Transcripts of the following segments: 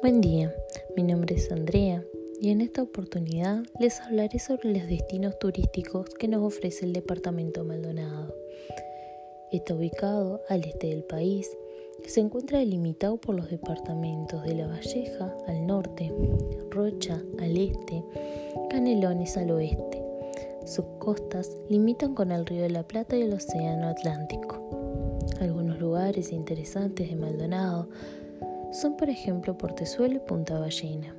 Buen día, mi nombre es Andrea y en esta oportunidad les hablaré sobre los destinos turísticos que nos ofrece el departamento Maldonado. Está ubicado al este del país, se encuentra delimitado por los departamentos de La Valleja al norte, Rocha al este, Canelones al oeste. Sus costas limitan con el Río de la Plata y el Océano Atlántico. Algunos lugares interesantes de Maldonado son por ejemplo Portezuelo y Punta Ballena.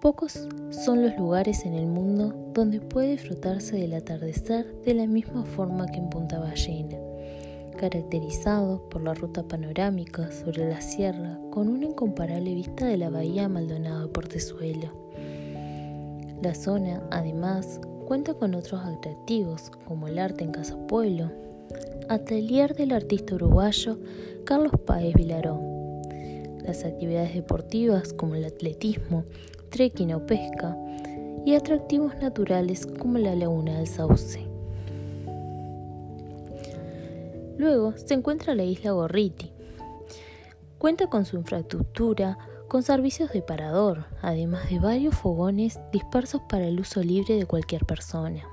Pocos son los lugares en el mundo donde puede disfrutarse del atardecer de la misma forma que en Punta Ballena, caracterizado por la ruta panorámica sobre la sierra con una incomparable vista de la bahía Maldonado de Portezuelo. La zona, además, cuenta con otros atractivos como el arte en Casa Pueblo, atelier del artista uruguayo Carlos Páez Vilarón, las actividades deportivas como el atletismo, trekking o pesca y atractivos naturales como la laguna del Sauce. Luego se encuentra la isla Gorriti. Cuenta con su infraestructura, con servicios de parador, además de varios fogones dispersos para el uso libre de cualquier persona.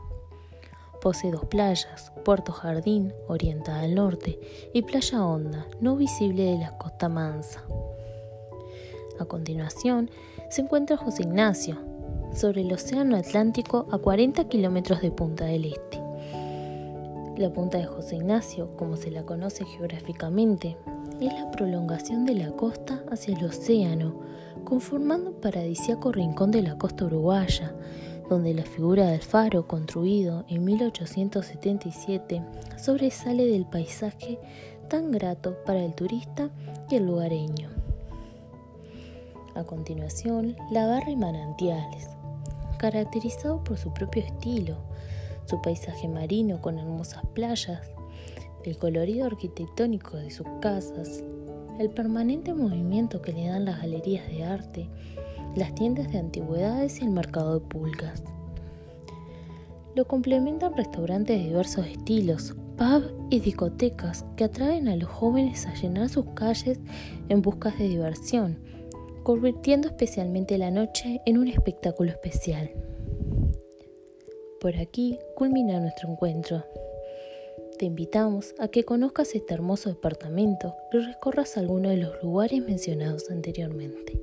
Posee dos playas, Puerto Jardín, orientada al norte, y Playa Honda, no visible de la Costa Mansa. A continuación, se encuentra José Ignacio, sobre el Océano Atlántico a 40 kilómetros de Punta del Este. La punta de José Ignacio, como se la conoce geográficamente, es la prolongación de la costa hacia el océano, conformando un paradisíaco rincón de la costa uruguaya, donde la figura del faro construido en 1877 sobresale del paisaje tan grato para el turista y el lugareño. A continuación, la barra y manantiales, caracterizado por su propio estilo, su paisaje marino con hermosas playas, el colorido arquitectónico de sus casas, el permanente movimiento que le dan las galerías de arte, las tiendas de antigüedades y el mercado de pulgas. Lo complementan restaurantes de diversos estilos, pubs y discotecas que atraen a los jóvenes a llenar sus calles en busca de diversión convirtiendo especialmente la noche en un espectáculo especial. Por aquí culmina nuestro encuentro. Te invitamos a que conozcas este hermoso departamento y recorras alguno de los lugares mencionados anteriormente.